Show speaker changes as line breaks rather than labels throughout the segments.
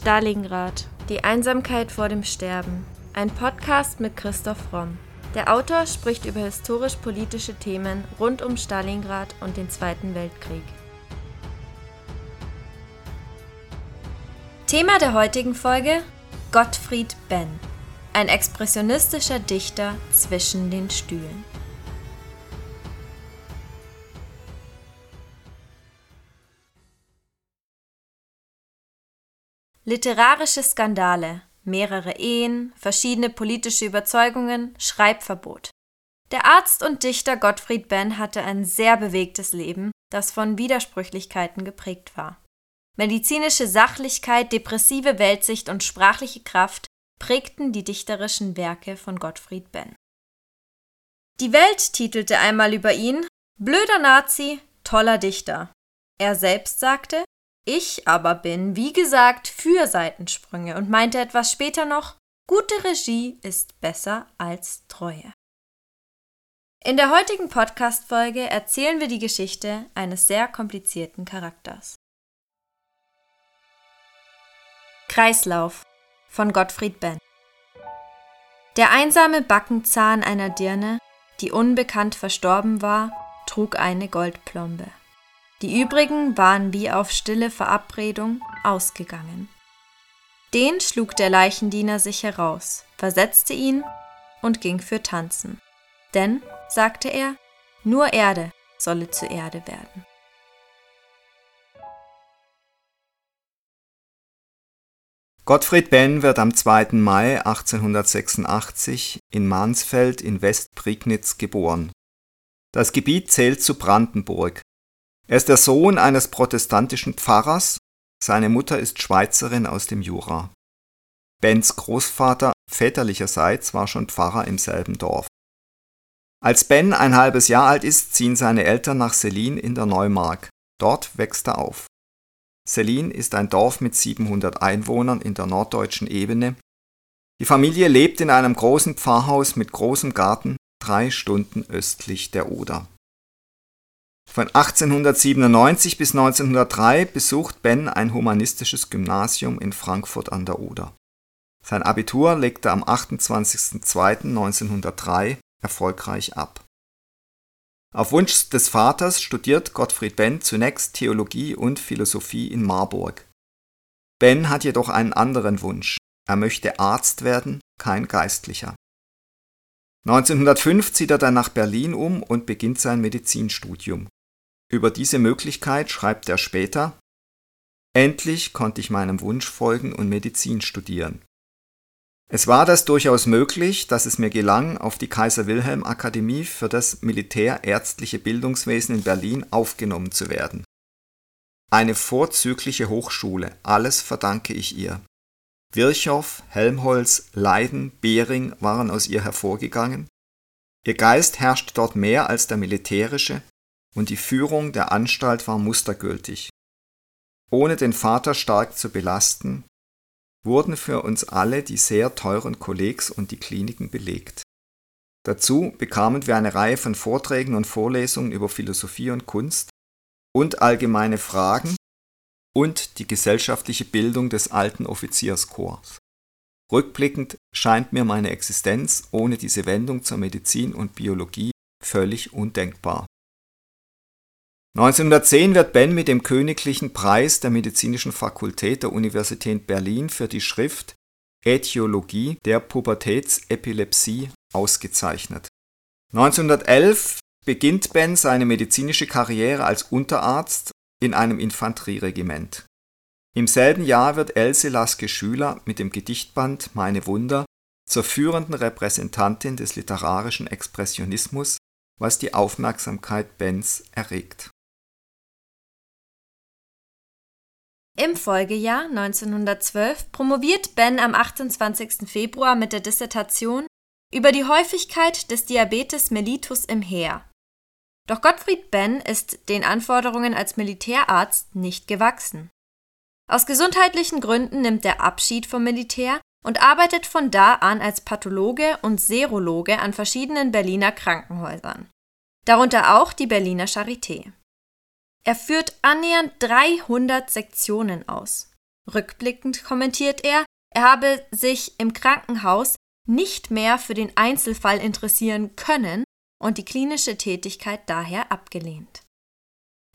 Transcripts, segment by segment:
Stalingrad. Die Einsamkeit vor dem Sterben. Ein Podcast mit Christoph Romm. Der Autor spricht über historisch-politische Themen rund um Stalingrad und den Zweiten Weltkrieg. Thema der heutigen Folge: Gottfried Benn. Ein expressionistischer Dichter zwischen den Stühlen. Literarische Skandale, mehrere Ehen, verschiedene politische Überzeugungen, Schreibverbot. Der Arzt und Dichter Gottfried Benn hatte ein sehr bewegtes Leben, das von Widersprüchlichkeiten geprägt war. Medizinische Sachlichkeit, depressive Weltsicht und sprachliche Kraft prägten die dichterischen Werke von Gottfried Benn. Die Welt titelte einmal über ihn Blöder Nazi, toller Dichter. Er selbst sagte, ich aber bin, wie gesagt, für Seitensprünge und meinte etwas später noch, gute Regie ist besser als Treue. In der heutigen Podcast-Folge erzählen wir die Geschichte eines sehr komplizierten Charakters. Kreislauf von Gottfried Benn. Der einsame Backenzahn einer Dirne, die unbekannt verstorben war, trug eine Goldplombe. Die übrigen waren wie auf stille Verabredung ausgegangen. Den schlug der Leichendiener sich heraus, versetzte ihn und ging für Tanzen. Denn, sagte er, nur Erde solle zu Erde werden.
Gottfried Benn wird am 2. Mai 1886 in Mansfeld in Westprignitz geboren. Das Gebiet zählt zu Brandenburg, er ist der Sohn eines protestantischen Pfarrers, seine Mutter ist Schweizerin aus dem Jura. Bens Großvater väterlicherseits war schon Pfarrer im selben Dorf. Als Ben ein halbes Jahr alt ist, ziehen seine Eltern nach Selin in der Neumark. Dort wächst er auf. Selin ist ein Dorf mit 700 Einwohnern in der norddeutschen Ebene. Die Familie lebt in einem großen Pfarrhaus mit großem Garten, drei Stunden östlich der Oder. Von 1897 bis 1903 besucht Ben ein humanistisches Gymnasium in Frankfurt an der Oder. Sein Abitur legte er am 28.02.1903 erfolgreich ab. Auf Wunsch des Vaters studiert Gottfried Ben zunächst Theologie und Philosophie in Marburg. Ben hat jedoch einen anderen Wunsch. Er möchte Arzt werden, kein Geistlicher. 1905 zieht er dann nach Berlin um und beginnt sein Medizinstudium. Über diese Möglichkeit schreibt er später Endlich konnte ich meinem Wunsch folgen und Medizin studieren. Es war das durchaus möglich, dass es mir gelang, auf die Kaiser Wilhelm Akademie für das militärärztliche Bildungswesen in Berlin aufgenommen zu werden. Eine vorzügliche Hochschule, alles verdanke ich ihr. Virchow, Helmholtz, Leiden, Behring waren aus ihr hervorgegangen. Ihr Geist herrscht dort mehr als der militärische, und die Führung der Anstalt war mustergültig. Ohne den Vater stark zu belasten, wurden für uns alle die sehr teuren Kollegs und die Kliniken belegt. Dazu bekamen wir eine Reihe von Vorträgen und Vorlesungen über Philosophie und Kunst und allgemeine Fragen und die gesellschaftliche Bildung des alten Offizierskorps. Rückblickend scheint mir meine Existenz ohne diese Wendung zur Medizin und Biologie völlig undenkbar. 1910 wird Ben mit dem Königlichen Preis der Medizinischen Fakultät der Universität Berlin für die Schrift Ätiologie der Pubertätsepilepsie ausgezeichnet. 1911 beginnt Ben seine medizinische Karriere als Unterarzt in einem Infanterieregiment. Im selben Jahr wird Else Laske Schüler mit dem Gedichtband Meine Wunder zur führenden Repräsentantin des literarischen Expressionismus, was die Aufmerksamkeit Bens erregt
Im Folgejahr 1912 promoviert Ben am 28. Februar mit der Dissertation über die Häufigkeit des Diabetes mellitus im Heer. Doch Gottfried Ben ist den Anforderungen als Militärarzt nicht gewachsen. Aus gesundheitlichen Gründen nimmt er Abschied vom Militär und arbeitet von da an als Pathologe und Serologe an verschiedenen Berliner Krankenhäusern, darunter auch die Berliner Charité. Er führt annähernd 300 Sektionen aus. Rückblickend kommentiert er, er habe sich im Krankenhaus nicht mehr für den Einzelfall interessieren können und die klinische Tätigkeit daher abgelehnt.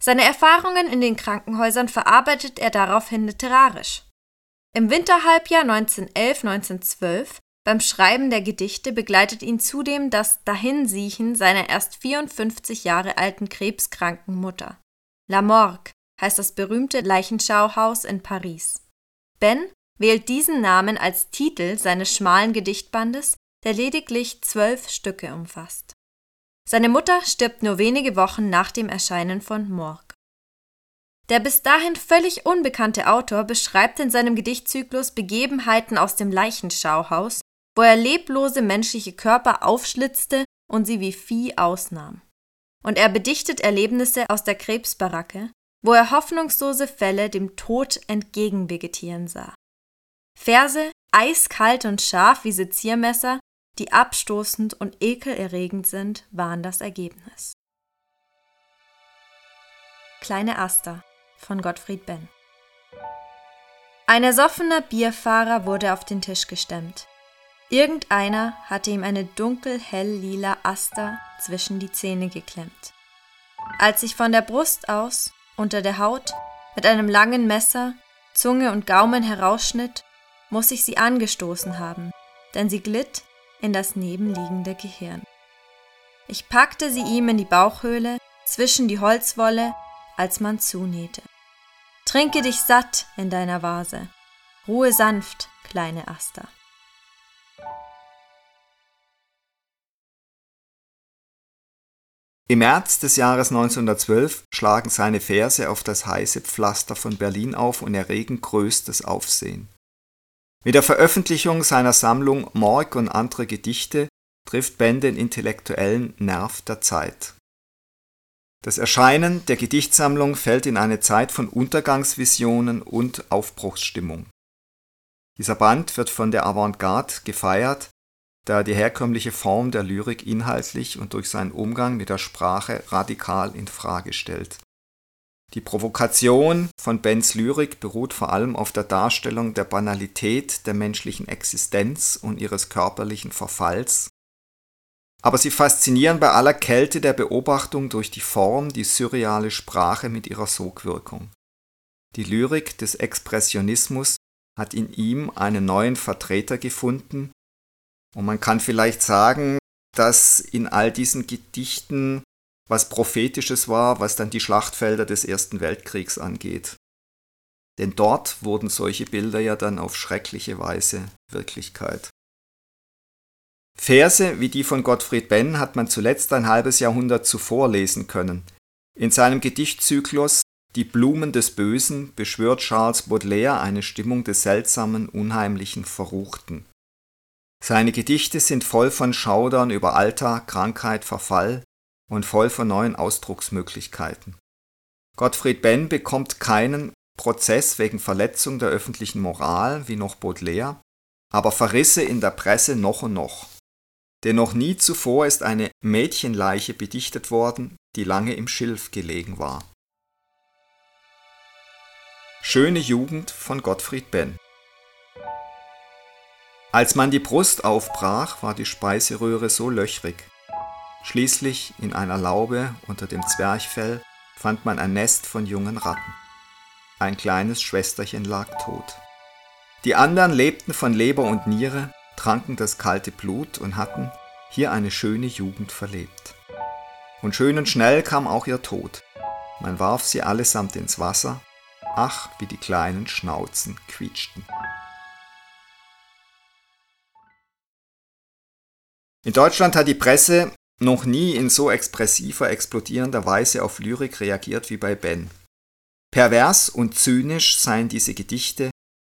Seine Erfahrungen in den Krankenhäusern verarbeitet er daraufhin literarisch. Im Winterhalbjahr 1911-1912 beim Schreiben der Gedichte begleitet ihn zudem das Dahinsiechen seiner erst 54 Jahre alten krebskranken Mutter. La Morgue heißt das berühmte Leichenschauhaus in Paris. Ben wählt diesen Namen als Titel seines schmalen Gedichtbandes, der lediglich zwölf Stücke umfasst. Seine Mutter stirbt nur wenige Wochen nach dem Erscheinen von Morgue. Der bis dahin völlig unbekannte Autor beschreibt in seinem Gedichtzyklus Begebenheiten aus dem Leichenschauhaus wo er leblose menschliche Körper aufschlitzte und sie wie Vieh ausnahm. Und er bedichtet Erlebnisse aus der Krebsbaracke, wo er hoffnungslose Fälle dem Tod entgegenvegetieren sah. Verse, eiskalt und scharf wie Seziermesser, die abstoßend und ekelerregend sind, waren das Ergebnis. Kleine Aster von Gottfried Benn Ein ersoffener Bierfahrer wurde auf den Tisch gestemmt. Irgendeiner hatte ihm eine dunkel-hell-lila Aster zwischen die Zähne geklemmt. Als sich von der Brust aus, unter der Haut, mit einem langen Messer Zunge und Gaumen herausschnitt, muss ich sie angestoßen haben, denn sie glitt in das nebenliegende Gehirn. Ich packte sie ihm in die Bauchhöhle, zwischen die Holzwolle, als man zunähte. Trinke dich satt in deiner Vase. Ruhe sanft, kleine Aster.
Im März des Jahres 1912 schlagen seine Verse auf das heiße Pflaster von Berlin auf und erregen größtes Aufsehen. Mit der Veröffentlichung seiner Sammlung Morg und andere Gedichte trifft Ben den intellektuellen Nerv der Zeit. Das Erscheinen der Gedichtsammlung fällt in eine Zeit von Untergangsvisionen und Aufbruchsstimmung. Dieser Band wird von der Avantgarde gefeiert da die herkömmliche Form der Lyrik inhaltlich und durch seinen Umgang mit der Sprache radikal in Frage stellt. Die Provokation von Bens Lyrik beruht vor allem auf der Darstellung der Banalität der menschlichen Existenz und ihres körperlichen Verfalls, aber sie faszinieren bei aller Kälte der Beobachtung durch die Form, die surreale Sprache mit ihrer Sogwirkung. Die Lyrik des Expressionismus hat in ihm einen neuen Vertreter gefunden, und man kann vielleicht sagen, dass in all diesen Gedichten was Prophetisches war, was dann die Schlachtfelder des Ersten Weltkriegs angeht. Denn dort wurden solche Bilder ja dann auf schreckliche Weise Wirklichkeit. Verse wie die von Gottfried Benn hat man zuletzt ein halbes Jahrhundert zuvor lesen können. In seinem Gedichtzyklus Die Blumen des Bösen beschwört Charles Baudelaire eine Stimmung des seltsamen, unheimlichen, Verruchten. Seine Gedichte sind voll von Schaudern über Alter, Krankheit, Verfall und voll von neuen Ausdrucksmöglichkeiten. Gottfried Benn bekommt keinen Prozess wegen Verletzung der öffentlichen Moral wie noch Baudelaire, aber Verrisse in der Presse noch und noch. Denn noch nie zuvor ist eine Mädchenleiche bedichtet worden, die lange im Schilf gelegen war. Schöne Jugend von Gottfried Benn als man die Brust aufbrach, war die Speiseröhre so löchrig. Schließlich in einer Laube unter dem Zwerchfell fand man ein Nest von jungen Ratten. Ein kleines Schwesterchen lag tot. Die anderen lebten von Leber und Niere, tranken das kalte Blut und hatten hier eine schöne Jugend verlebt. Und schön und schnell kam auch ihr Tod. Man warf sie allesamt ins Wasser. Ach, wie die kleinen Schnauzen quietschten. In Deutschland hat die Presse noch nie in so expressiver, explodierender Weise auf Lyrik reagiert wie bei Ben. Pervers und zynisch seien diese Gedichte,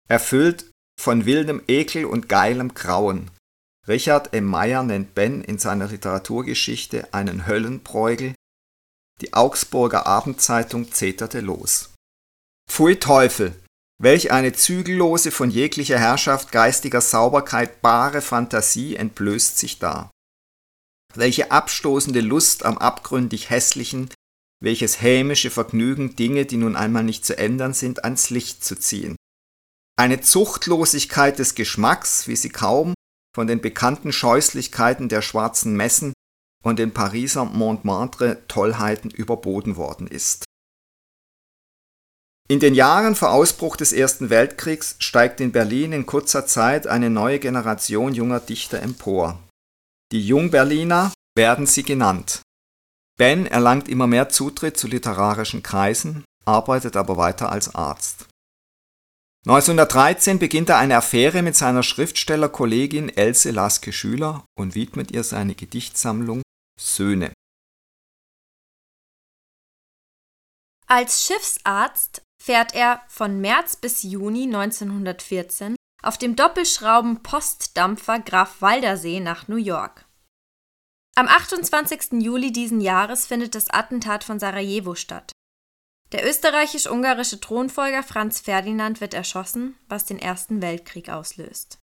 erfüllt von wildem Ekel und geilem Grauen. Richard M. Meyer nennt Ben in seiner Literaturgeschichte einen Höllenbräugel. Die Augsburger Abendzeitung zeterte los. Pfui Teufel, Welch eine zügellose, von jeglicher Herrschaft geistiger Sauberkeit bare Fantasie entblößt sich da. Welche abstoßende Lust am abgründig Hässlichen, welches hämische Vergnügen, Dinge, die nun einmal nicht zu ändern sind, ans Licht zu ziehen. Eine Zuchtlosigkeit des Geschmacks, wie sie kaum von den bekannten Scheußlichkeiten der schwarzen Messen und den Pariser Montmartre Tollheiten überboten worden ist. In den Jahren vor Ausbruch des Ersten Weltkriegs steigt in Berlin in kurzer Zeit eine neue Generation junger Dichter empor. Die Jungberliner werden sie genannt. Ben erlangt immer mehr Zutritt zu literarischen Kreisen, arbeitet aber weiter als Arzt. 1913 beginnt er eine Affäre mit seiner Schriftstellerkollegin Else Laske Schüler und widmet ihr seine Gedichtsammlung Söhne.
Als Schiffsarzt fährt er von März bis Juni 1914 auf dem Doppelschrauben-Postdampfer Graf Waldersee nach New York. Am 28. Juli diesen Jahres findet das Attentat von Sarajevo statt. Der österreichisch-ungarische Thronfolger Franz Ferdinand wird erschossen, was den Ersten Weltkrieg auslöst.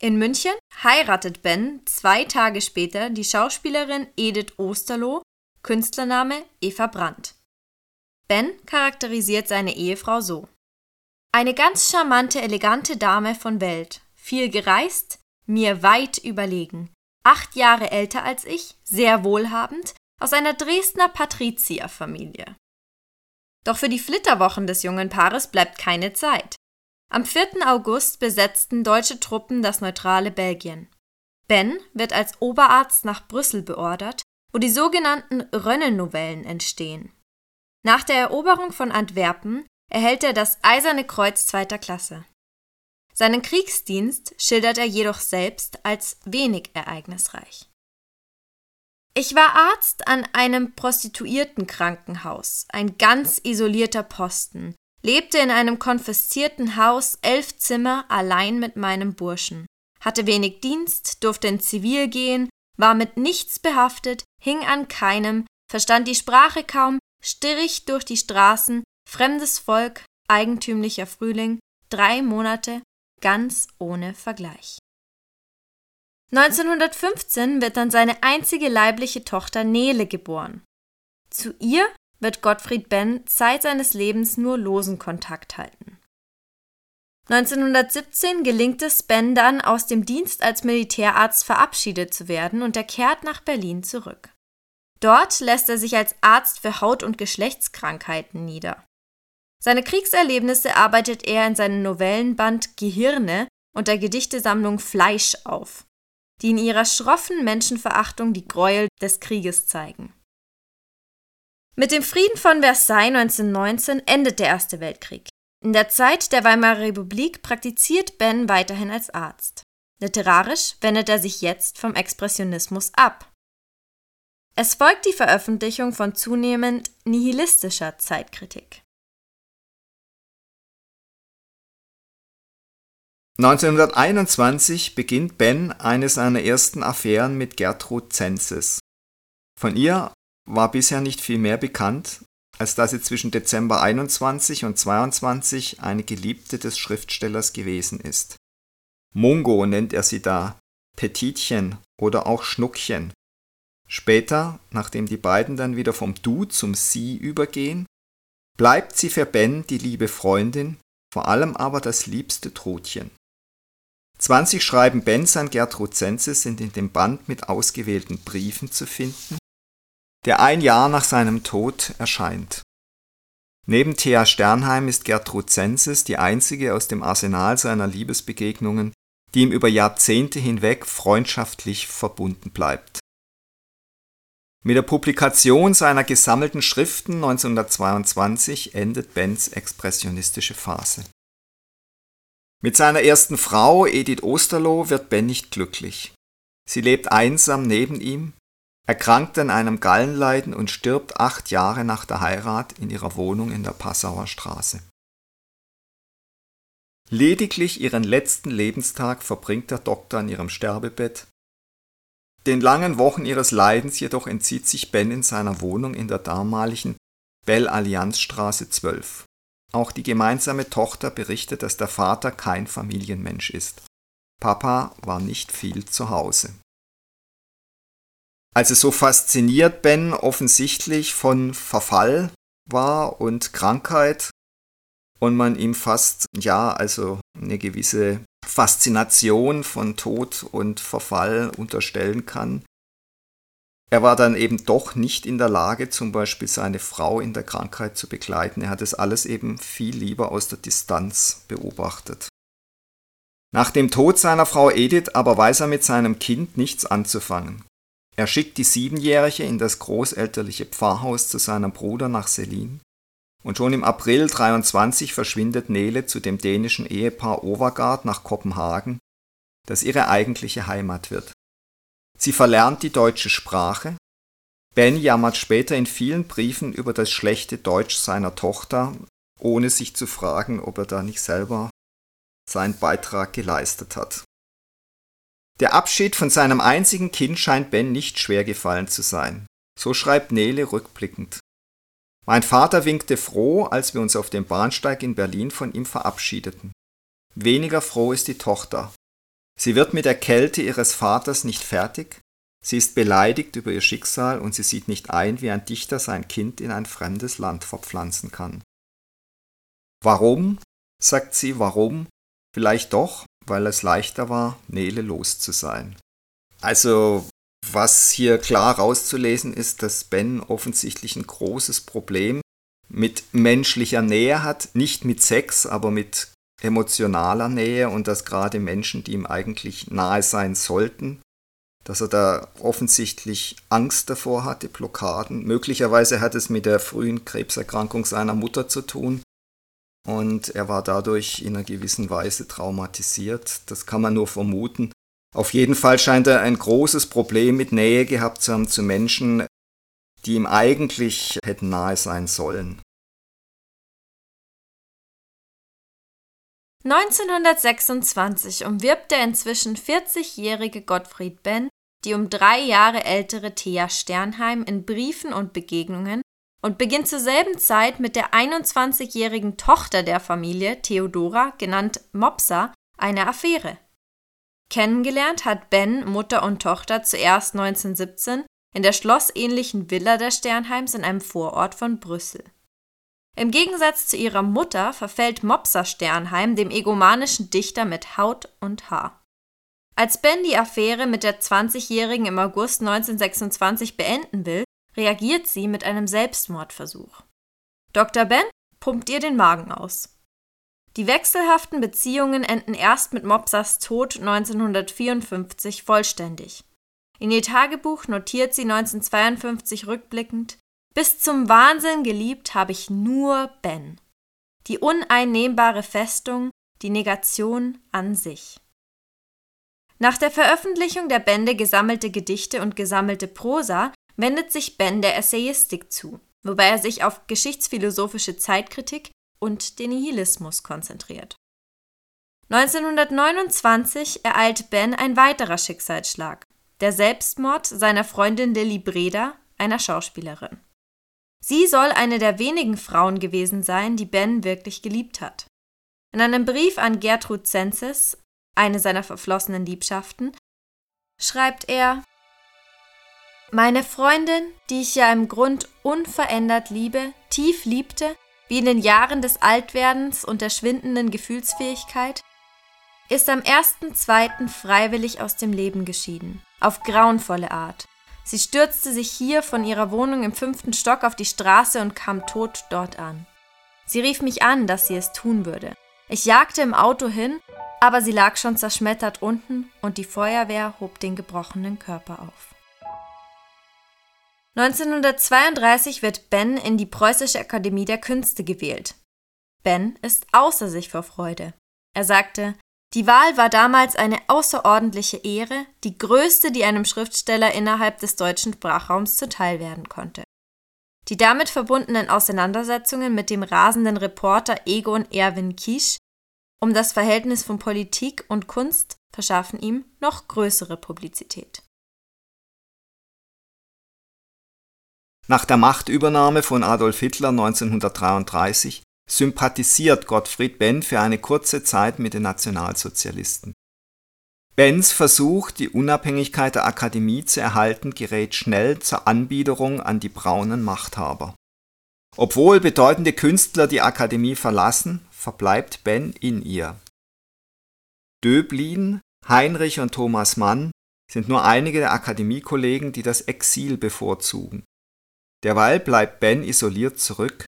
In München heiratet Ben zwei Tage später die Schauspielerin Edith Osterloh, Künstlername Eva Brandt. Ben charakterisiert seine Ehefrau so. Eine ganz charmante, elegante Dame von Welt, viel gereist, mir weit überlegen, acht Jahre älter als ich, sehr wohlhabend, aus einer Dresdner Patrizierfamilie. Doch für die Flitterwochen des jungen Paares bleibt keine Zeit. Am 4. August besetzten deutsche Truppen das neutrale Belgien. Ben wird als Oberarzt nach Brüssel beordert, wo die sogenannten Rönne-Novellen entstehen. Nach der Eroberung von Antwerpen erhält er das Eiserne Kreuz zweiter Klasse. Seinen Kriegsdienst schildert er jedoch selbst als wenig ereignisreich. Ich war Arzt an einem Prostituiertenkrankenhaus, ein ganz isolierter Posten, lebte in einem konfiszierten Haus, elf Zimmer, allein mit meinem Burschen, hatte wenig Dienst, durfte in Zivil gehen, war mit nichts behaftet, hing an keinem, verstand die Sprache kaum, strich durch die Straßen, fremdes Volk, eigentümlicher Frühling, drei Monate, ganz ohne Vergleich. 1915 wird dann seine einzige leibliche Tochter Nele geboren. Zu ihr wird Gottfried Benn Zeit seines Lebens nur losen Kontakt halten. 1917 gelingt es Ben dann, aus dem Dienst als Militärarzt verabschiedet zu werden und er kehrt nach Berlin zurück. Dort lässt er sich als Arzt für Haut- und Geschlechtskrankheiten nieder. Seine Kriegserlebnisse arbeitet er in seinem Novellenband Gehirne und der Gedichtesammlung Fleisch auf, die in ihrer schroffen Menschenverachtung die Gräuel des Krieges zeigen. Mit dem Frieden von Versailles 1919 endet der Erste Weltkrieg. In der Zeit der Weimarer Republik praktiziert Ben weiterhin als Arzt. Literarisch wendet er sich jetzt vom Expressionismus ab. Es folgt die Veröffentlichung von zunehmend nihilistischer Zeitkritik.
1921 beginnt Ben eine seiner ersten Affären mit Gertrud Zenzes. Von ihr war bisher nicht viel mehr bekannt, als dass sie zwischen Dezember 21 und 22 eine Geliebte des Schriftstellers gewesen ist. Mungo nennt er sie da, Petitchen oder auch Schnuckchen. Später, nachdem die beiden dann wieder vom Du zum Sie übergehen, bleibt sie für Ben die liebe Freundin, vor allem aber das liebste Trutchen. 20 Schreiben Bens an Gertrud Zenze sind in dem Band mit ausgewählten Briefen zu finden, der ein Jahr nach seinem Tod erscheint. Neben Thea Sternheim ist Gertrud Zenzes die einzige aus dem Arsenal seiner Liebesbegegnungen, die ihm über Jahrzehnte hinweg freundschaftlich verbunden bleibt. Mit der Publikation seiner gesammelten Schriften 1922 endet Bens expressionistische Phase. Mit seiner ersten Frau, Edith Osterloh, wird Ben nicht glücklich. Sie lebt einsam neben ihm, erkrankt an einem Gallenleiden und stirbt acht Jahre nach der Heirat in ihrer Wohnung in der Passauer Straße. Lediglich ihren letzten Lebenstag verbringt der Doktor an ihrem Sterbebett den langen Wochen ihres Leidens jedoch entzieht sich Ben in seiner Wohnung in der damaligen Belle Allianz Straße 12. Auch die gemeinsame Tochter berichtet, dass der Vater kein Familienmensch ist. Papa war nicht viel zu Hause. Also so fasziniert Ben offensichtlich von Verfall war und Krankheit und man ihm fast, ja, also eine gewisse Faszination von Tod und Verfall unterstellen kann. Er war dann eben doch nicht in der Lage, zum Beispiel seine Frau in der Krankheit zu begleiten. Er hat es alles eben viel lieber aus der Distanz beobachtet. Nach dem Tod seiner Frau Edith aber weiß er mit seinem Kind nichts anzufangen. Er schickt die Siebenjährige in das großelterliche Pfarrhaus zu seinem Bruder nach Selin und schon im April 23 verschwindet Nele zu dem dänischen Ehepaar Overgaard nach Kopenhagen, das ihre eigentliche Heimat wird. Sie verlernt die deutsche Sprache. Ben jammert später in vielen Briefen über das schlechte Deutsch seiner Tochter, ohne sich zu fragen, ob er da nicht selber seinen Beitrag geleistet hat. Der Abschied von seinem einzigen Kind scheint Ben nicht schwer gefallen zu sein. So schreibt Nele rückblickend. Mein Vater winkte froh, als wir uns auf dem Bahnsteig in Berlin von ihm verabschiedeten. Weniger froh ist die Tochter. Sie wird mit der Kälte ihres Vaters nicht fertig, sie ist beleidigt über ihr Schicksal und sie sieht nicht ein, wie ein Dichter sein Kind in ein fremdes Land verpflanzen kann. Warum? sagt sie, warum? Vielleicht doch, weil es leichter war, Nele los zu sein. Also was hier klar rauszulesen ist, dass Ben offensichtlich ein großes Problem mit menschlicher Nähe hat, nicht mit Sex, aber mit emotionaler Nähe und dass gerade Menschen, die ihm eigentlich nahe sein sollten, dass er da offensichtlich Angst davor hatte, Blockaden. Möglicherweise hat es mit der frühen Krebserkrankung seiner Mutter zu tun und er war dadurch in einer gewissen Weise traumatisiert. Das kann man nur vermuten. Auf jeden Fall scheint er ein großes Problem mit Nähe gehabt zu haben zu Menschen, die ihm eigentlich hätten nahe sein sollen.
1926 umwirbt der inzwischen 40-jährige Gottfried Benn die um drei Jahre ältere Thea Sternheim in Briefen und Begegnungen und beginnt zur selben Zeit mit der 21-jährigen Tochter der Familie, Theodora, genannt Mopsa, eine Affäre. Kennengelernt hat Ben Mutter und Tochter zuerst 1917 in der schlossähnlichen Villa der Sternheims in einem Vorort von Brüssel. Im Gegensatz zu ihrer Mutter verfällt Mopsa Sternheim dem egomanischen Dichter mit Haut und Haar. Als Ben die Affäre mit der 20-Jährigen im August 1926 beenden will, reagiert sie mit einem Selbstmordversuch. Dr. Ben pumpt ihr den Magen aus. Die wechselhaften Beziehungen enden erst mit Mopsas Tod 1954 vollständig. In ihr Tagebuch notiert sie 1952 rückblickend: Bis zum Wahnsinn geliebt habe ich nur Ben. Die uneinnehmbare Festung, die Negation an sich. Nach der Veröffentlichung der Bände Gesammelte Gedichte und gesammelte Prosa wendet sich Ben der Essayistik zu, wobei er sich auf geschichtsphilosophische Zeitkritik und den Nihilismus konzentriert. 1929 ereilt Ben ein weiterer Schicksalsschlag, der Selbstmord seiner Freundin Lilly Breda, einer Schauspielerin. Sie soll eine der wenigen Frauen gewesen sein, die Ben wirklich geliebt hat. In einem Brief an Gertrud Zensis, eine seiner verflossenen Liebschaften, schreibt er Meine Freundin, die ich ja im Grund unverändert liebe, tief liebte, wie in den Jahren des Altwerdens und der schwindenden Gefühlsfähigkeit, ist am 1.2. freiwillig aus dem Leben geschieden, auf grauenvolle Art. Sie stürzte sich hier von ihrer Wohnung im fünften Stock auf die Straße und kam tot dort an. Sie rief mich an, dass sie es tun würde. Ich jagte im Auto hin, aber sie lag schon zerschmettert unten und die Feuerwehr hob den gebrochenen Körper auf. 1932 wird Ben in die Preußische Akademie der Künste gewählt. Ben ist außer sich vor Freude. Er sagte, die Wahl war damals eine außerordentliche Ehre, die größte, die einem Schriftsteller innerhalb des deutschen Sprachraums zuteil werden konnte. Die damit verbundenen Auseinandersetzungen mit dem rasenden Reporter Egon Erwin Kisch um das Verhältnis von Politik und Kunst verschaffen ihm noch größere Publizität.
Nach der Machtübernahme von Adolf Hitler 1933 sympathisiert Gottfried Benn für eine kurze Zeit mit den Nationalsozialisten. Benns Versuch, die Unabhängigkeit der Akademie zu erhalten, gerät schnell zur Anbiederung an die braunen Machthaber. Obwohl bedeutende Künstler die Akademie verlassen, verbleibt Ben in ihr. Döblin, Heinrich und Thomas Mann sind nur einige der Akademiekollegen, die das Exil bevorzugen. Derweil bleibt Ben isoliert zurück,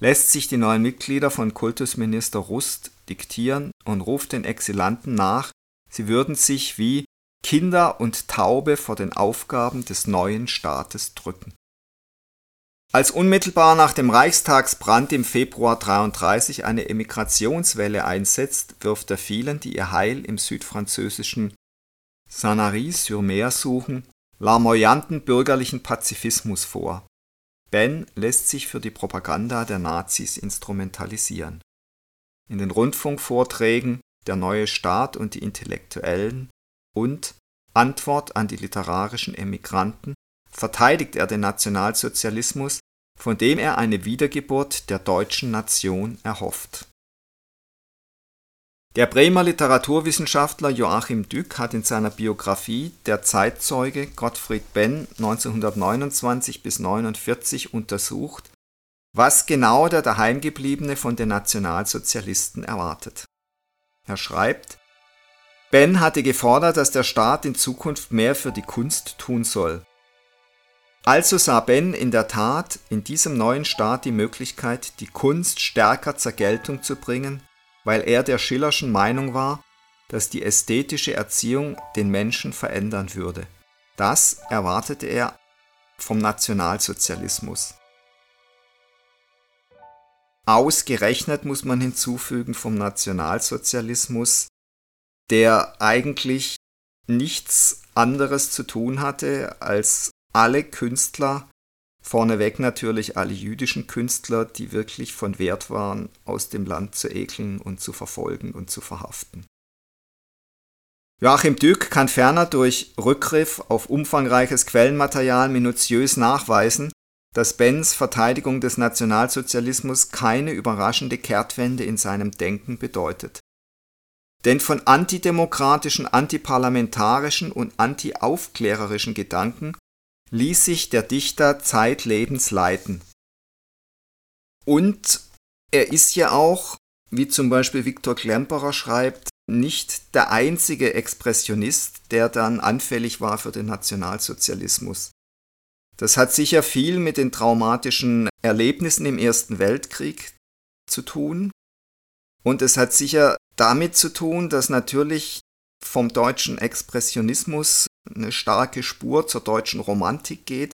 lässt sich die neuen Mitglieder von Kultusminister Rust diktieren und ruft den Exilanten nach, sie würden sich wie Kinder und Taube vor den Aufgaben des neuen Staates drücken. Als unmittelbar nach dem Reichstagsbrand im Februar 33 eine Emigrationswelle einsetzt, wirft er vielen, die ihr Heil im südfranzösischen Sanary-sur-Mer suchen, larmoyanten bürgerlichen Pazifismus vor. Ben lässt sich für die Propaganda der Nazis instrumentalisieren. In den Rundfunkvorträgen Der neue Staat und die Intellektuellen und Antwort an die literarischen Emigranten verteidigt er den Nationalsozialismus, von dem er eine Wiedergeburt der deutschen Nation erhofft. Der Bremer Literaturwissenschaftler Joachim Dück hat in seiner Biografie Der Zeitzeuge Gottfried Benn 1929 bis 1949 untersucht, was genau der Daheimgebliebene von den Nationalsozialisten erwartet. Er schreibt, Ben hatte gefordert, dass der Staat in Zukunft mehr für die Kunst tun soll. Also sah Ben in der Tat in diesem neuen Staat die Möglichkeit, die Kunst stärker zur Geltung zu bringen, weil er der Schillerschen Meinung war, dass die ästhetische Erziehung den Menschen verändern würde. Das erwartete er vom Nationalsozialismus. Ausgerechnet muss man hinzufügen vom Nationalsozialismus, der eigentlich nichts anderes zu tun hatte, als alle Künstler, vorneweg natürlich alle jüdischen Künstler, die wirklich von Wert waren, aus dem Land zu ekeln und zu verfolgen und zu verhaften. Joachim Dück kann ferner durch Rückgriff auf umfangreiches Quellenmaterial minutiös nachweisen, dass Benz Verteidigung des Nationalsozialismus keine überraschende Kehrtwende in seinem Denken bedeutet. Denn von antidemokratischen, antiparlamentarischen und antiaufklärerischen Gedanken ließ sich der Dichter zeitlebens leiten. Und er ist ja auch, wie zum Beispiel Viktor Klemperer schreibt, nicht der einzige Expressionist, der dann anfällig war für den Nationalsozialismus. Das hat sicher viel mit den traumatischen Erlebnissen im Ersten Weltkrieg zu tun. Und es hat sicher damit zu tun, dass natürlich vom deutschen Expressionismus eine starke Spur zur deutschen Romantik geht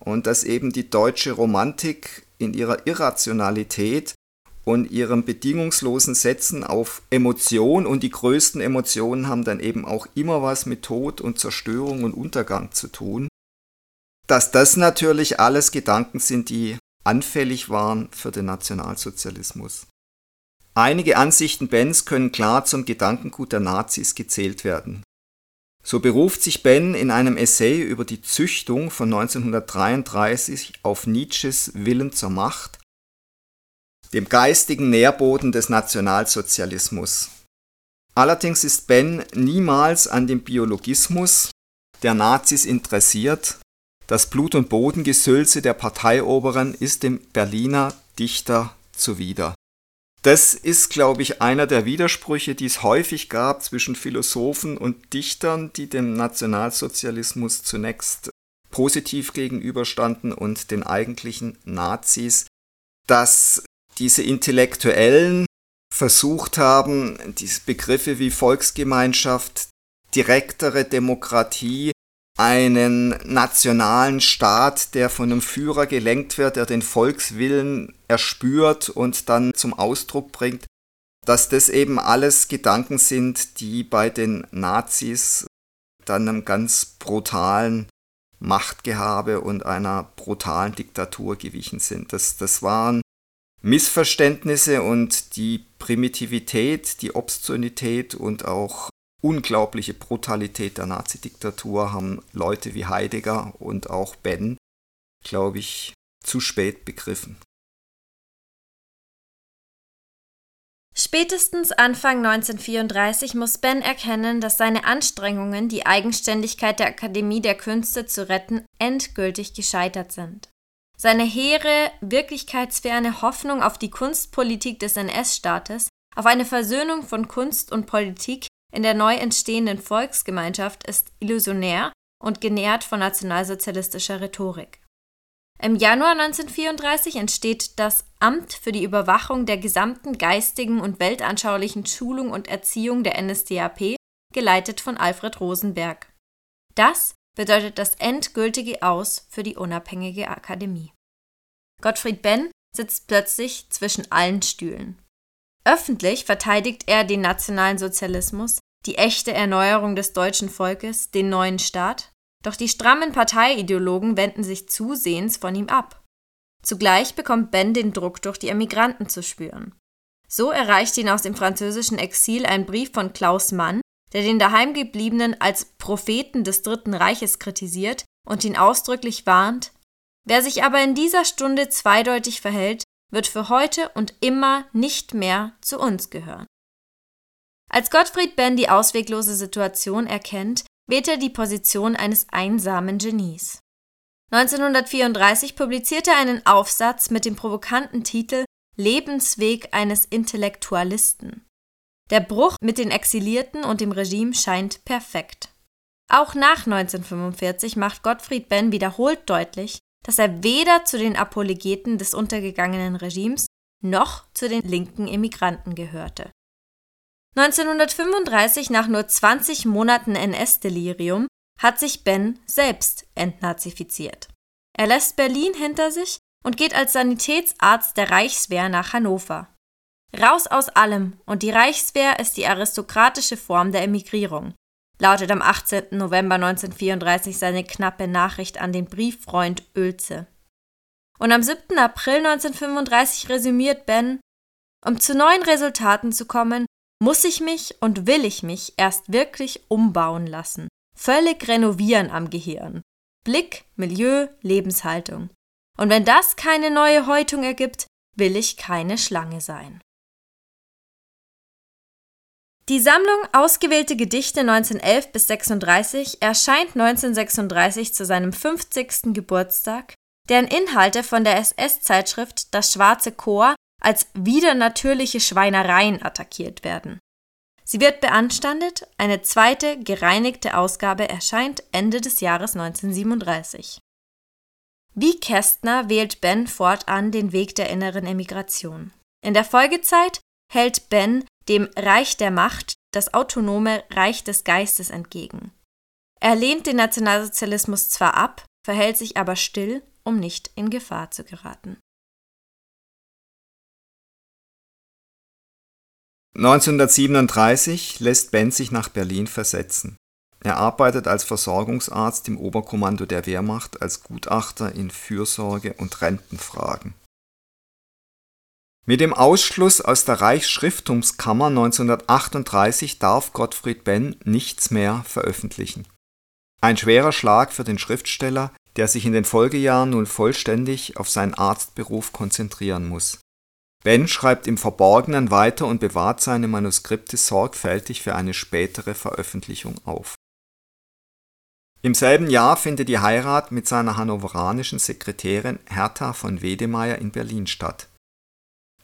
und dass eben die deutsche Romantik in ihrer Irrationalität und ihrem bedingungslosen Setzen auf Emotion und die größten Emotionen haben dann eben auch immer was mit Tod und Zerstörung und Untergang zu tun. Dass das natürlich alles Gedanken sind, die anfällig waren für den Nationalsozialismus. Einige Ansichten Benz können klar zum Gedankengut der Nazis gezählt werden. So beruft sich Ben in einem Essay über die Züchtung von 1933 auf Nietzsches Willen zur Macht, dem geistigen Nährboden des Nationalsozialismus. Allerdings ist Ben niemals an dem Biologismus der Nazis interessiert. Das Blut- und Bodengesülze der Parteioberen ist dem Berliner Dichter zuwider. Das ist, glaube ich, einer der Widersprüche, die es häufig gab zwischen Philosophen und Dichtern, die dem Nationalsozialismus zunächst positiv gegenüberstanden und den eigentlichen Nazis, dass diese Intellektuellen versucht haben, diese Begriffe wie Volksgemeinschaft, direktere Demokratie einen nationalen Staat, der von einem Führer gelenkt wird, der den Volkswillen erspürt und dann zum Ausdruck bringt, dass das eben alles Gedanken sind, die bei den Nazis dann einem ganz brutalen Machtgehabe und einer brutalen Diktatur gewichen sind. Das, das waren Missverständnisse und die Primitivität, die Obszönität und auch unglaubliche Brutalität der Nazi-Diktatur haben Leute wie Heidegger und auch Ben, glaube ich, zu spät begriffen.
Spätestens Anfang 1934 muss Ben erkennen, dass seine Anstrengungen, die Eigenständigkeit der Akademie der Künste zu retten, endgültig gescheitert sind. seine hehre, wirklichkeitsferne Hoffnung auf die Kunstpolitik des NS-Staates, auf eine Versöhnung von Kunst und Politik in der neu entstehenden Volksgemeinschaft ist illusionär und genährt von nationalsozialistischer Rhetorik. Im Januar 1934 entsteht das Amt für die Überwachung der gesamten geistigen und weltanschaulichen Schulung und Erziehung der NSDAP, geleitet von Alfred Rosenberg. Das bedeutet das endgültige Aus für die unabhängige Akademie. Gottfried Benn sitzt plötzlich zwischen allen Stühlen. Öffentlich verteidigt er den nationalen Sozialismus, die echte Erneuerung des deutschen Volkes, den neuen Staat, doch die strammen Parteiideologen wenden sich zusehends von ihm ab. Zugleich bekommt Ben den Druck durch die Emigranten zu spüren. So erreicht ihn aus dem französischen Exil ein Brief von Klaus Mann, der den Daheimgebliebenen als Propheten des Dritten Reiches kritisiert und ihn ausdrücklich warnt, wer sich aber in dieser Stunde zweideutig verhält, wird für heute und immer nicht mehr zu uns gehören. Als Gottfried Benn die ausweglose Situation erkennt, wählt er die Position eines einsamen Genies. 1934 publizierte er einen Aufsatz mit dem provokanten Titel Lebensweg eines Intellektualisten. Der Bruch mit den Exilierten und dem Regime scheint perfekt. Auch nach 1945 macht Gottfried Benn wiederholt deutlich, dass er weder zu den Apologeten des untergegangenen Regimes noch zu den linken Immigranten gehörte. 1935, nach nur 20 Monaten NS-Delirium, hat sich Ben selbst entnazifiziert. Er lässt Berlin hinter sich und geht als Sanitätsarzt der Reichswehr nach Hannover. Raus aus allem und die Reichswehr ist die aristokratische Form der Emigrierung, lautet am 18. November 1934 seine knappe Nachricht an den Brieffreund Oelze. Und am 7. April 1935 resümiert Ben, um zu neuen Resultaten zu kommen, muss ich mich und will ich mich erst wirklich umbauen lassen, völlig renovieren am Gehirn. Blick, Milieu, Lebenshaltung. Und wenn das keine neue Häutung ergibt, will ich keine Schlange sein. Die Sammlung Ausgewählte Gedichte 1911 bis 36 erscheint 1936 zu seinem 50. Geburtstag, deren Inhalte von der SS-Zeitschrift Das Schwarze Chor als widernatürliche Schweinereien attackiert werden. Sie wird beanstandet, eine zweite, gereinigte Ausgabe erscheint Ende des Jahres 1937. Wie Kästner wählt Ben fortan den Weg der inneren Emigration. In der Folgezeit hält Ben dem Reich der Macht das autonome Reich des Geistes entgegen. Er lehnt den Nationalsozialismus zwar ab, verhält sich aber still, um nicht in Gefahr zu geraten.
1937 lässt Ben sich nach Berlin versetzen. Er arbeitet als Versorgungsarzt im Oberkommando der Wehrmacht als Gutachter in Fürsorge- und Rentenfragen. Mit dem Ausschluss aus der Reichsschrifttumskammer 1938 darf Gottfried Benn nichts mehr veröffentlichen. Ein schwerer Schlag für den Schriftsteller, der sich in den Folgejahren nun vollständig auf seinen Arztberuf konzentrieren muss. Ben schreibt im Verborgenen weiter und bewahrt seine Manuskripte sorgfältig für eine spätere Veröffentlichung auf. Im selben Jahr findet die Heirat mit seiner hannoveranischen Sekretärin Hertha von Wedemeyer in Berlin statt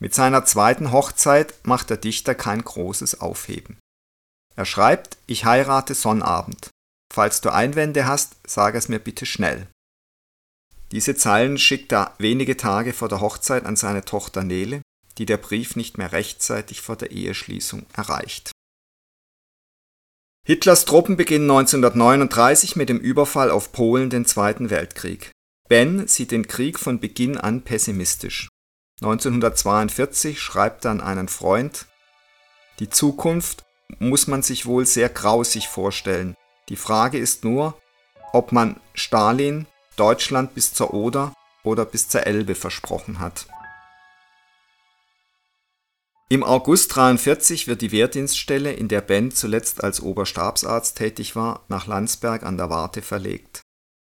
mit seiner zweiten Hochzeit macht der Dichter kein großes Aufheben. Er schreibt, ich heirate Sonnabend. Falls du Einwände hast, sag es mir bitte schnell. Diese Zeilen schickt er wenige Tage vor der Hochzeit an seine Tochter Nele, die der Brief nicht mehr rechtzeitig vor der Eheschließung erreicht. Hitlers Truppen beginnen 1939 mit dem Überfall auf Polen den Zweiten Weltkrieg. Ben sieht den Krieg von Beginn an pessimistisch. 1942 schreibt er an einen Freund, die Zukunft muss man sich wohl sehr grausig vorstellen. Die Frage ist nur, ob man Stalin Deutschland bis zur Oder oder bis zur Elbe versprochen hat. Im August 1943 wird die Wehrdienststelle, in der Ben zuletzt als Oberstabsarzt tätig war, nach Landsberg an der Warte verlegt.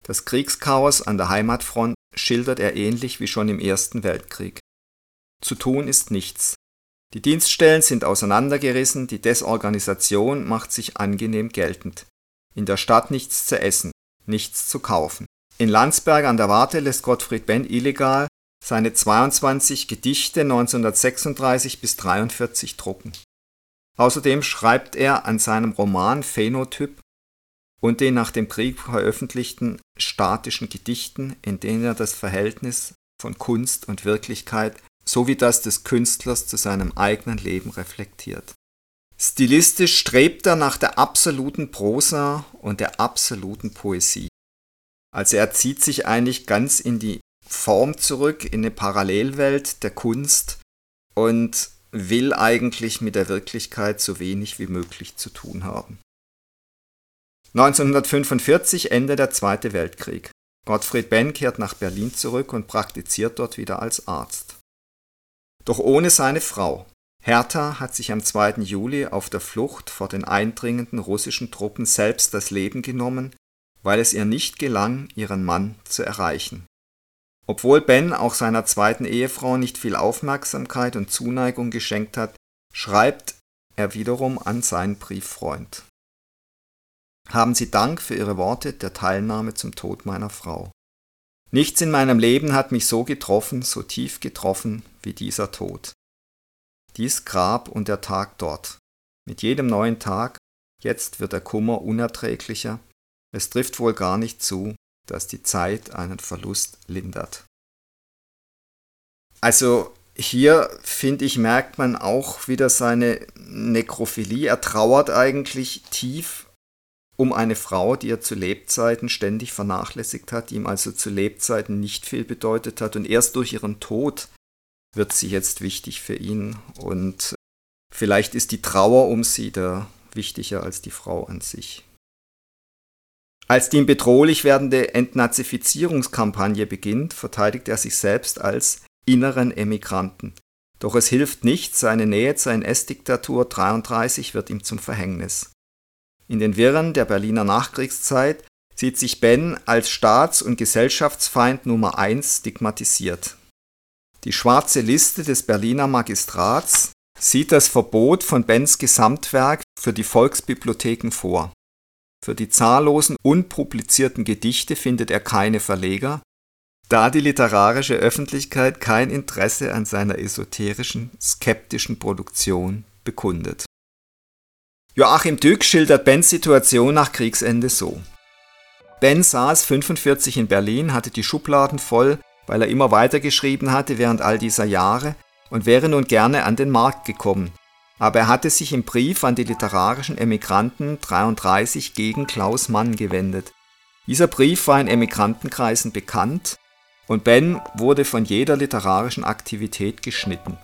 Das Kriegschaos an der Heimatfront schildert er ähnlich wie schon im Ersten Weltkrieg. Zu tun ist nichts. Die Dienststellen sind auseinandergerissen, die Desorganisation macht sich angenehm geltend. In der Stadt nichts zu essen, nichts zu kaufen. In Landsberg an der Warte lässt Gottfried Benn illegal seine 22 Gedichte 1936 bis 43 drucken. Außerdem schreibt er an seinem Roman Phänotyp und den nach dem Krieg veröffentlichten statischen Gedichten, in denen er das Verhältnis von Kunst und Wirklichkeit sowie das des Künstlers zu seinem eigenen Leben reflektiert. Stilistisch strebt er nach der absoluten Prosa und der absoluten Poesie. Also er zieht sich eigentlich ganz in die Form zurück, in eine Parallelwelt der Kunst und will eigentlich mit der Wirklichkeit so wenig wie möglich zu tun haben. 1945 endet der Zweite Weltkrieg. Gottfried Benn kehrt nach Berlin zurück und praktiziert dort wieder als Arzt. Doch ohne seine Frau. Hertha hat sich am 2. Juli auf der Flucht vor den eindringenden russischen Truppen selbst das Leben genommen, weil es ihr nicht gelang, ihren Mann zu erreichen. Obwohl Ben auch seiner zweiten Ehefrau nicht viel Aufmerksamkeit und Zuneigung geschenkt hat, schreibt er wiederum an seinen Brieffreund. Haben Sie Dank für Ihre Worte der Teilnahme zum Tod meiner Frau. Nichts in meinem Leben hat mich so getroffen, so tief getroffen wie dieser Tod. Dies Grab und der Tag dort. Mit jedem neuen Tag, jetzt wird der Kummer unerträglicher. Es trifft wohl gar nicht zu, dass die Zeit einen Verlust lindert. Also hier, finde ich, merkt man auch wieder seine Nekrophilie. Er trauert eigentlich tief um eine Frau, die er zu Lebzeiten ständig vernachlässigt hat, ihm also zu Lebzeiten nicht viel bedeutet hat und erst durch ihren Tod wird sie jetzt wichtig für ihn und vielleicht ist die Trauer um sie da wichtiger als die Frau an sich. Als die ihm bedrohlich werdende Entnazifizierungskampagne beginnt, verteidigt er sich selbst als inneren Emigranten. Doch es hilft nichts, seine Nähe zur NS-Diktatur 33 wird ihm zum Verhängnis. In den Wirren der Berliner Nachkriegszeit sieht sich Ben als Staats- und Gesellschaftsfeind Nummer 1 stigmatisiert. Die schwarze Liste des Berliner Magistrats sieht das Verbot von Bens Gesamtwerk für die Volksbibliotheken vor. Für die zahllosen unpublizierten Gedichte findet er keine Verleger, da die literarische Öffentlichkeit kein Interesse an seiner esoterischen, skeptischen Produktion bekundet. Joachim Dück schildert Bens Situation nach Kriegsende so. Ben saß 45 in Berlin, hatte die Schubladen voll, weil er immer weitergeschrieben hatte während all dieser Jahre und wäre nun gerne an den Markt gekommen, aber er hatte sich im Brief an die literarischen Emigranten 33 gegen Klaus Mann gewendet. Dieser Brief war in Emigrantenkreisen bekannt und Ben wurde von jeder literarischen Aktivität geschnitten.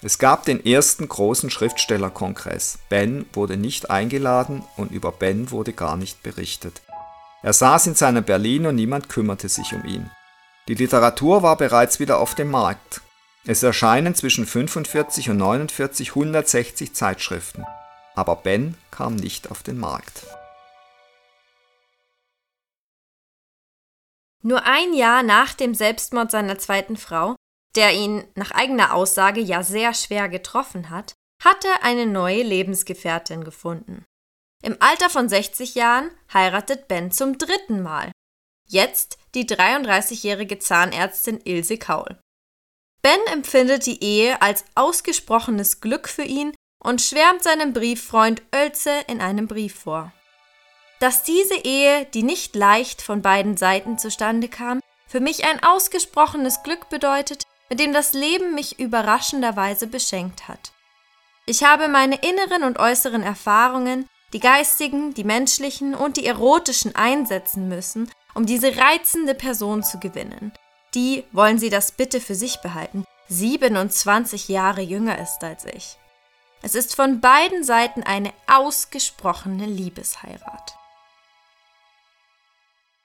Es gab den ersten großen Schriftstellerkongress. Ben wurde nicht eingeladen und über Ben wurde gar nicht berichtet. Er saß in seinem Berlin und niemand kümmerte sich um ihn. Die Literatur war bereits wieder auf dem Markt. Es erscheinen zwischen 45 und 49 160 Zeitschriften, aber Ben kam nicht auf den Markt.
Nur ein Jahr nach dem Selbstmord seiner zweiten Frau, der ihn nach eigener Aussage ja sehr schwer getroffen hat, hat er eine neue Lebensgefährtin gefunden. Im Alter von 60 Jahren heiratet Ben zum dritten Mal. Jetzt die 33-jährige Zahnärztin Ilse Kaul. Ben empfindet die Ehe als ausgesprochenes Glück für ihn und schwärmt seinem Brieffreund Oelze in einem Brief vor. Dass diese Ehe, die nicht leicht von beiden Seiten zustande kam, für mich ein ausgesprochenes Glück bedeutet, mit dem das Leben mich überraschenderweise beschenkt hat. Ich habe meine inneren und äußeren Erfahrungen, die geistigen, die menschlichen und die erotischen einsetzen müssen, um diese reizende Person zu gewinnen, die, wollen Sie das bitte für sich behalten, 27 Jahre jünger ist als ich. Es ist von beiden Seiten eine ausgesprochene Liebesheirat.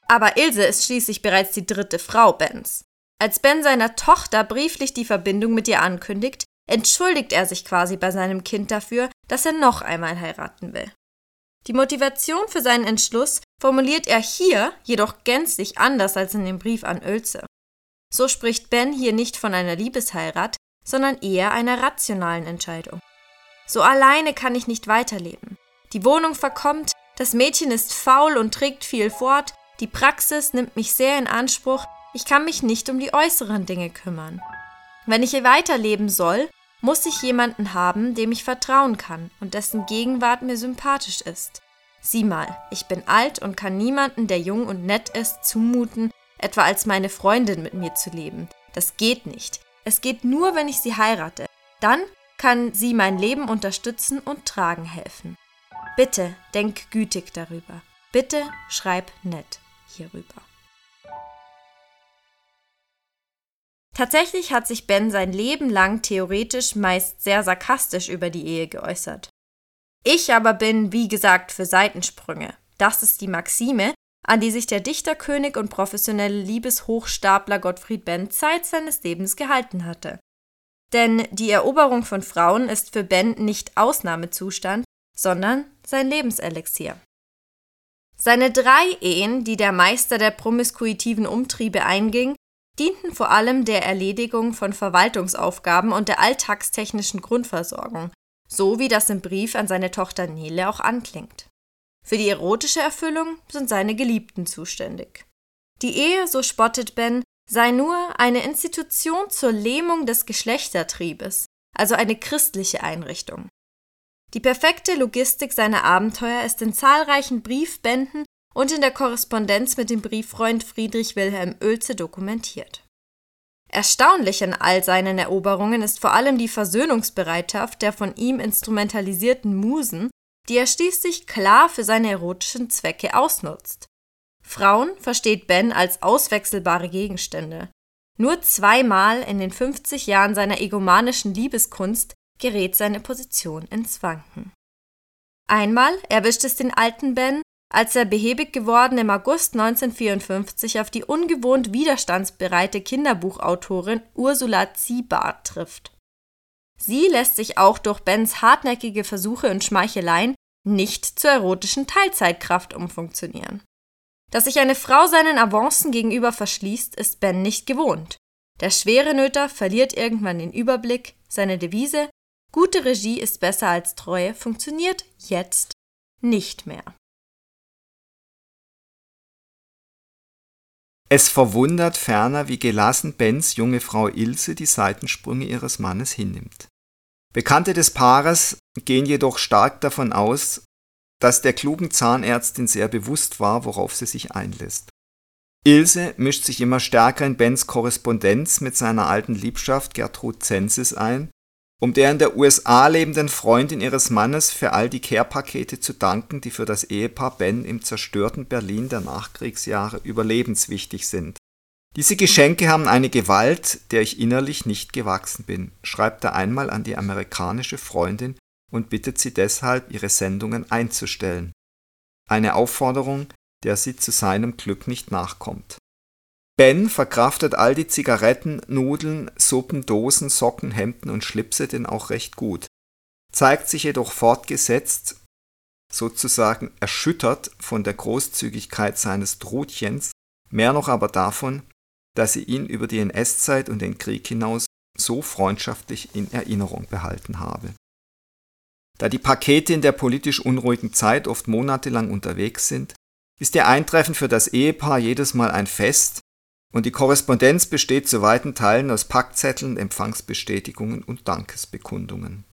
Aber Ilse ist schließlich bereits die dritte Frau Bens. Als Ben seiner Tochter brieflich die Verbindung mit ihr ankündigt, entschuldigt er sich quasi bei seinem Kind dafür, dass er noch einmal heiraten will. Die Motivation für seinen Entschluss formuliert er hier jedoch gänzlich anders als in dem Brief an Oelze. So spricht Ben hier nicht von einer Liebesheirat, sondern eher einer rationalen Entscheidung. So alleine kann ich nicht weiterleben. Die Wohnung verkommt, das Mädchen ist faul und trägt viel fort, Die Praxis nimmt mich sehr in Anspruch, ich kann mich nicht um die äußeren Dinge kümmern. Wenn ich hier weiterleben soll, muss ich jemanden haben, dem ich vertrauen kann und dessen Gegenwart mir sympathisch ist. Sieh mal, ich bin alt und kann niemanden, der jung und nett ist, zumuten, etwa als meine Freundin mit mir zu leben. Das geht nicht. Es geht nur, wenn ich sie heirate. Dann kann sie mein Leben unterstützen und tragen helfen. Bitte denk gütig darüber. Bitte schreib nett hierüber. Tatsächlich hat sich Ben sein Leben lang theoretisch meist sehr sarkastisch über die Ehe geäußert. Ich aber bin, wie gesagt, für Seitensprünge. Das ist die Maxime, an die sich der Dichterkönig und professionelle Liebeshochstapler Gottfried Ben Zeit seines Lebens gehalten hatte. Denn die Eroberung von Frauen ist für Ben nicht Ausnahmezustand, sondern sein Lebenselixier. Seine drei Ehen, die der Meister der promiskuitiven Umtriebe einging, dienten vor allem der Erledigung von Verwaltungsaufgaben und der alltagstechnischen Grundversorgung, so wie das im Brief an seine Tochter Nele auch anklingt. Für die erotische Erfüllung sind seine Geliebten zuständig. Die Ehe, so spottet Ben, sei nur eine Institution zur Lähmung des Geschlechtertriebes, also eine christliche Einrichtung. Die perfekte Logistik seiner Abenteuer ist in zahlreichen Briefbänden und in der Korrespondenz mit dem Brieffreund Friedrich Wilhelm Oelze dokumentiert. Erstaunlich an all seinen Eroberungen ist vor allem die Versöhnungsbereitschaft der von ihm instrumentalisierten Musen, die er schließlich klar für seine erotischen Zwecke ausnutzt. Frauen versteht Ben als auswechselbare Gegenstände. Nur zweimal in den 50 Jahren seiner egomanischen Liebeskunst gerät seine Position ins Wanken. Einmal erwischt es den alten Ben, als er behäbig geworden im August 1954 auf die ungewohnt widerstandsbereite Kinderbuchautorin Ursula Ziebart trifft. Sie lässt sich auch durch Bens hartnäckige Versuche und Schmeicheleien nicht zur erotischen Teilzeitkraft umfunktionieren. Dass sich eine Frau seinen Avancen gegenüber verschließt, ist Ben nicht gewohnt. Der schwere Nöter verliert irgendwann den Überblick, seine Devise Gute Regie ist besser als Treue funktioniert jetzt nicht mehr.
Es verwundert ferner, wie gelassen Bens junge Frau Ilse die Seitensprünge ihres Mannes hinnimmt. Bekannte des Paares gehen jedoch stark davon aus, dass der klugen Zahnärztin sehr bewusst war, worauf sie sich einlässt. Ilse mischt sich immer stärker in Bens Korrespondenz mit seiner alten Liebschaft Gertrud Zensis ein um der in der USA lebenden Freundin ihres Mannes für all die Care-Pakete zu danken, die für das Ehepaar Ben im zerstörten Berlin der Nachkriegsjahre überlebenswichtig sind. Diese Geschenke haben eine Gewalt, der ich innerlich nicht gewachsen bin, schreibt er einmal an die amerikanische Freundin und bittet sie deshalb, ihre Sendungen einzustellen. Eine Aufforderung, der sie zu seinem Glück nicht nachkommt. Ben verkraftet all die Zigaretten, Nudeln, Suppen, Dosen, Socken, Hemden und Schlipse denn auch recht gut, zeigt sich jedoch fortgesetzt, sozusagen erschüttert von der Großzügigkeit seines Trutchens, mehr noch aber davon, dass sie ihn über die NS-Zeit und den Krieg hinaus so freundschaftlich in Erinnerung behalten habe. Da die Pakete in der politisch unruhigen Zeit oft monatelang unterwegs sind, ist ihr Eintreffen für das Ehepaar jedes Mal ein Fest, und die Korrespondenz besteht zu weiten Teilen aus Packzetteln, Empfangsbestätigungen und Dankesbekundungen.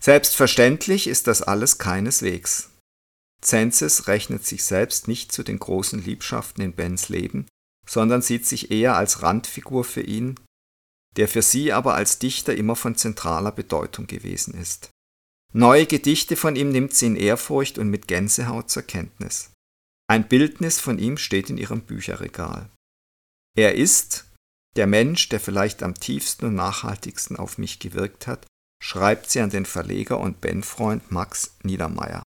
Selbstverständlich ist das alles keineswegs. Zensis rechnet sich selbst nicht zu den großen Liebschaften in Bens Leben, sondern sieht sich eher als Randfigur für ihn, der für sie aber als Dichter immer von zentraler Bedeutung gewesen ist. Neue Gedichte von ihm nimmt sie in Ehrfurcht und mit Gänsehaut zur Kenntnis. Ein Bildnis von ihm steht in ihrem Bücherregal. Er ist der Mensch, der vielleicht am tiefsten und nachhaltigsten auf mich gewirkt hat, schreibt sie an den Verleger und Ben-Freund Max Niedermeyer.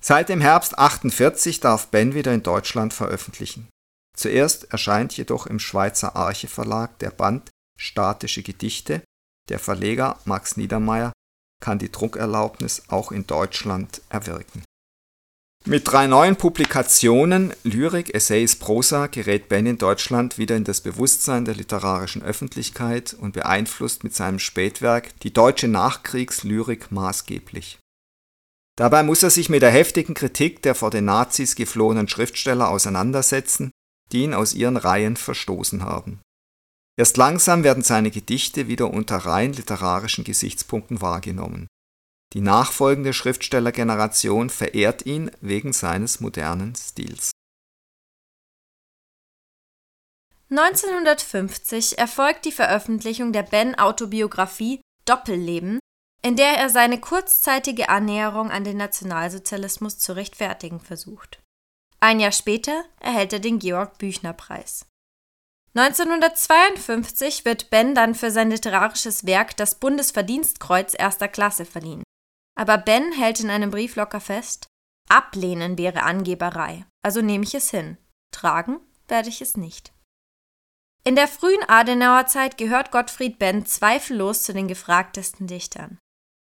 Seit dem Herbst 48 darf Ben wieder in Deutschland veröffentlichen. Zuerst erscheint jedoch im Schweizer Arche Verlag der Band Statische Gedichte. Der Verleger Max Niedermeyer kann die Druckerlaubnis auch in Deutschland erwirken. Mit drei neuen Publikationen Lyrik, Essays, Prosa gerät Ben in Deutschland wieder in das Bewusstsein der literarischen Öffentlichkeit und beeinflusst mit seinem Spätwerk die deutsche Nachkriegslyrik maßgeblich Dabei muss er sich mit der heftigen Kritik der vor den Nazis geflohenen Schriftsteller auseinandersetzen, die ihn aus ihren Reihen verstoßen haben. Erst langsam werden seine Gedichte wieder unter rein literarischen Gesichtspunkten wahrgenommen. Die nachfolgende Schriftstellergeneration verehrt ihn wegen seines modernen Stils.
1950 erfolgt die Veröffentlichung der Ben-Autobiografie Doppelleben, in der er seine kurzzeitige Annäherung an den Nationalsozialismus zu rechtfertigen versucht. Ein Jahr später erhält er den Georg-Büchner-Preis. 1952 wird Ben dann für sein literarisches Werk das Bundesverdienstkreuz erster Klasse verliehen. Aber Ben hält in einem Brief locker fest, ablehnen wäre Angeberei, also nehme ich es hin, tragen werde ich es nicht. In der frühen Adenauer Zeit gehört Gottfried Ben zweifellos zu den gefragtesten Dichtern.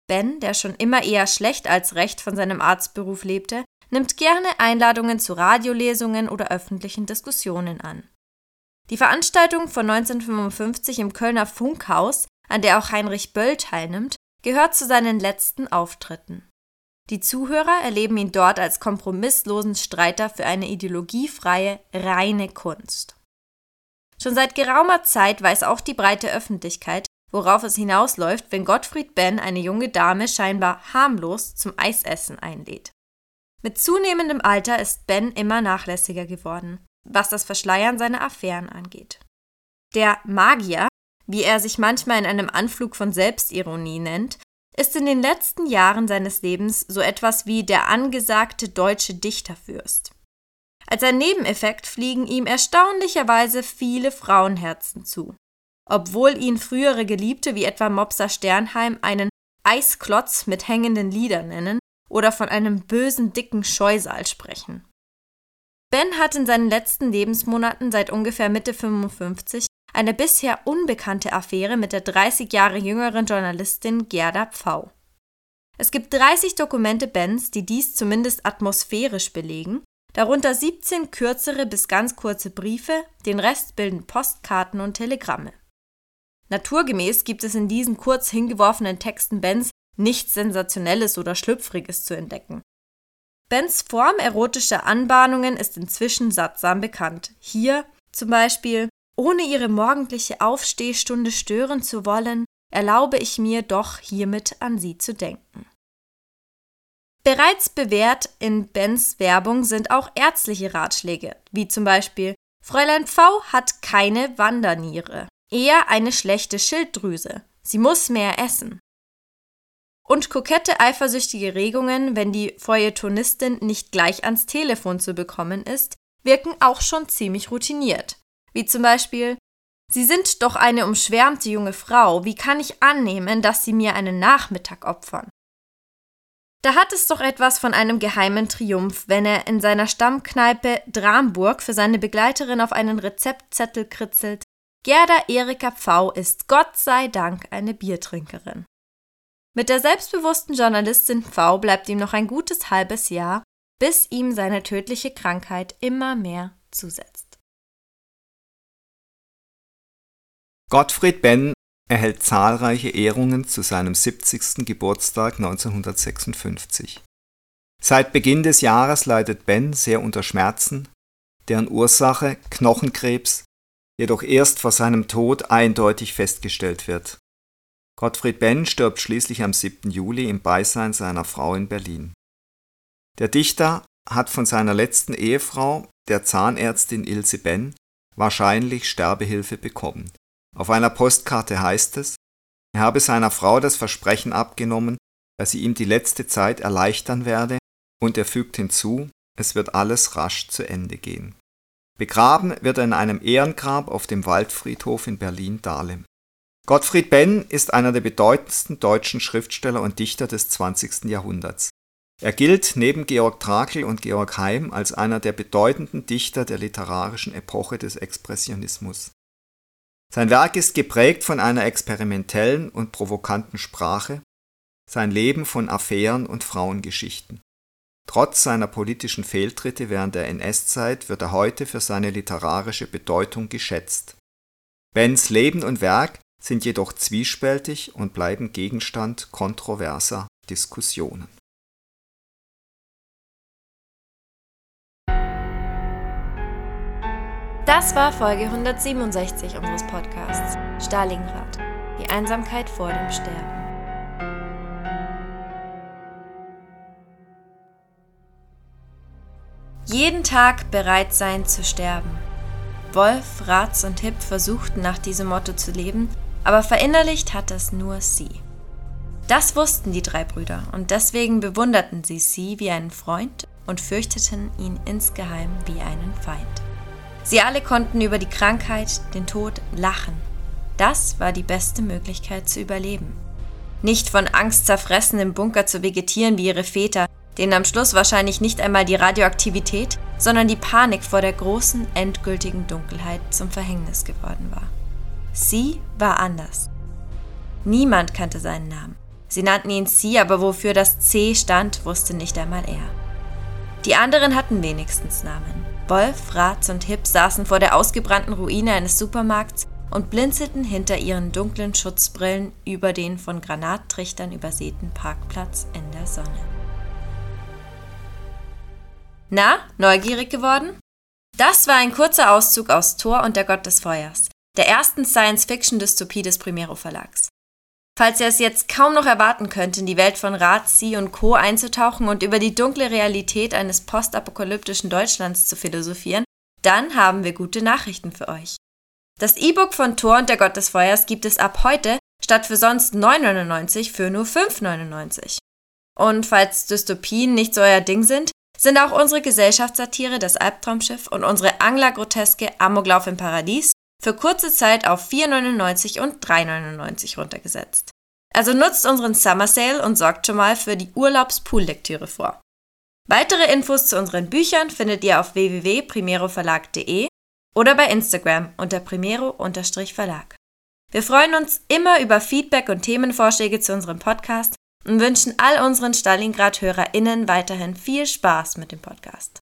Ben, der schon immer eher schlecht als recht von seinem Arztberuf lebte, nimmt gerne Einladungen zu Radiolesungen oder öffentlichen Diskussionen an. Die Veranstaltung von 1955 im Kölner Funkhaus, an der auch Heinrich Böll teilnimmt, gehört zu seinen letzten Auftritten. Die Zuhörer erleben ihn dort als kompromisslosen Streiter für eine ideologiefreie, reine Kunst. Schon seit geraumer Zeit weiß auch die breite Öffentlichkeit, worauf es hinausläuft, wenn Gottfried Ben eine junge Dame scheinbar harmlos zum Eisessen einlädt. Mit zunehmendem Alter ist Ben immer nachlässiger geworden, was das Verschleiern seiner Affären angeht. Der Magier, wie er sich manchmal in einem Anflug von Selbstironie nennt, ist in den letzten Jahren seines Lebens so etwas wie der angesagte deutsche Dichterfürst. Als ein Nebeneffekt fliegen ihm erstaunlicherweise viele Frauenherzen zu. Obwohl ihn frühere Geliebte wie etwa Mopsa Sternheim einen Eisklotz mit hängenden Lidern nennen oder von einem bösen dicken Scheusal sprechen. Ben hat in seinen letzten Lebensmonaten seit ungefähr Mitte 55 eine bisher unbekannte Affäre mit der 30 Jahre jüngeren Journalistin Gerda Pfau. Es gibt 30 Dokumente Bens, die dies zumindest atmosphärisch belegen, darunter 17 kürzere bis ganz kurze Briefe, den Rest bilden Postkarten und Telegramme. Naturgemäß gibt es in diesen kurz hingeworfenen Texten Bens nichts Sensationelles oder Schlüpfriges zu entdecken. Bens Form erotischer Anbahnungen ist inzwischen sattsam bekannt. Hier zum Beispiel ohne ihre morgendliche Aufstehstunde stören zu wollen, erlaube ich mir doch hiermit an sie zu denken. Bereits bewährt in Bens Werbung sind auch ärztliche Ratschläge, wie zum Beispiel Fräulein V hat keine Wanderniere, eher eine schlechte Schilddrüse, sie muss mehr essen. Und kokette eifersüchtige Regungen, wenn die Feuilletonistin nicht gleich ans Telefon zu bekommen ist, wirken auch schon ziemlich routiniert wie zum Beispiel Sie sind doch eine umschwärmte junge Frau, wie kann ich annehmen, dass Sie mir einen Nachmittag opfern? Da hat es doch etwas von einem geheimen Triumph, wenn er in seiner Stammkneipe Dramburg für seine Begleiterin auf einen Rezeptzettel kritzelt. Gerda Erika V. ist Gott sei Dank eine Biertrinkerin. Mit der selbstbewussten Journalistin V bleibt ihm noch ein gutes halbes Jahr, bis ihm seine tödliche Krankheit immer mehr zusetzt.
Gottfried Benn erhält zahlreiche Ehrungen zu seinem 70. Geburtstag 1956. Seit Beginn des Jahres leidet Ben sehr unter Schmerzen, deren Ursache Knochenkrebs jedoch erst vor seinem Tod eindeutig festgestellt wird. Gottfried Benn stirbt schließlich am 7. Juli im Beisein seiner Frau in Berlin. Der Dichter hat von seiner letzten Ehefrau, der Zahnärztin Ilse Benn, wahrscheinlich Sterbehilfe bekommen auf einer Postkarte heißt es, er habe seiner Frau das Versprechen abgenommen, dass sie ihm die letzte Zeit erleichtern werde, und er fügt hinzu, es wird alles rasch zu Ende gehen. Begraben wird er in einem Ehrengrab auf dem Waldfriedhof in Berlin-Dahlem. Gottfried Benn ist einer der bedeutendsten deutschen Schriftsteller und Dichter des 20. Jahrhunderts. Er gilt neben Georg Trakl und Georg Heim als einer der bedeutenden Dichter der literarischen Epoche des Expressionismus. Sein Werk ist geprägt von einer experimentellen und provokanten Sprache, sein Leben von Affären und Frauengeschichten. Trotz seiner politischen Fehltritte während der NS-Zeit wird er heute für seine literarische Bedeutung geschätzt. Bens Leben und Werk sind jedoch zwiespältig und bleiben Gegenstand kontroverser Diskussionen
Das war Folge 167 unseres Podcasts Stalingrad, die Einsamkeit vor dem Sterben. Jeden Tag bereit sein zu sterben. Wolf, Ratz und Hipp versuchten nach diesem Motto zu leben, aber verinnerlicht hat es nur sie. Das wussten die drei Brüder und deswegen bewunderten sie sie wie einen Freund und fürchteten ihn insgeheim wie einen Feind. Sie alle konnten über die Krankheit, den Tod lachen. Das war die beste Möglichkeit zu überleben. Nicht von Angst zerfressen im Bunker zu vegetieren wie ihre Väter, denen am Schluss wahrscheinlich nicht einmal die Radioaktivität, sondern die Panik vor der großen, endgültigen Dunkelheit zum Verhängnis geworden war. Sie war anders. Niemand kannte seinen Namen. Sie nannten ihn Sie, aber wofür das C stand, wusste nicht einmal er. Die anderen hatten wenigstens Namen. Wolf, Ratz und Hipp saßen vor der ausgebrannten Ruine eines Supermarkts und blinzelten hinter ihren dunklen Schutzbrillen über den von Granattrichtern übersäten Parkplatz in der Sonne. Na, neugierig geworden? Das war ein kurzer Auszug aus Thor und der Gott des Feuers, der ersten Science-Fiction-Dystopie des Primero Verlags. Falls ihr es jetzt kaum noch erwarten könnt, in die Welt von Rat, Sie und Co. einzutauchen und über die dunkle Realität eines postapokalyptischen Deutschlands zu philosophieren, dann haben wir gute Nachrichten für euch. Das E-Book von Thor und der Gott des Feuers gibt es ab heute statt für sonst 9,99 für nur 5,99. Und falls Dystopien nicht so euer Ding sind, sind auch unsere Gesellschaftssatire Das Albtraumschiff und unsere Anglergroteske Amoklauf im Paradies für kurze Zeit auf 4,99 und 3,99 runtergesetzt. Also nutzt unseren Summer Sale und sorgt schon mal für die Urlaubspool-Lektüre vor. Weitere Infos zu unseren Büchern findet ihr auf www.primeroverlag.de oder bei Instagram unter primero-verlag. Wir freuen uns immer über Feedback und Themenvorschläge zu unserem Podcast und wünschen all unseren Stalingrad-HörerInnen weiterhin viel Spaß mit dem Podcast.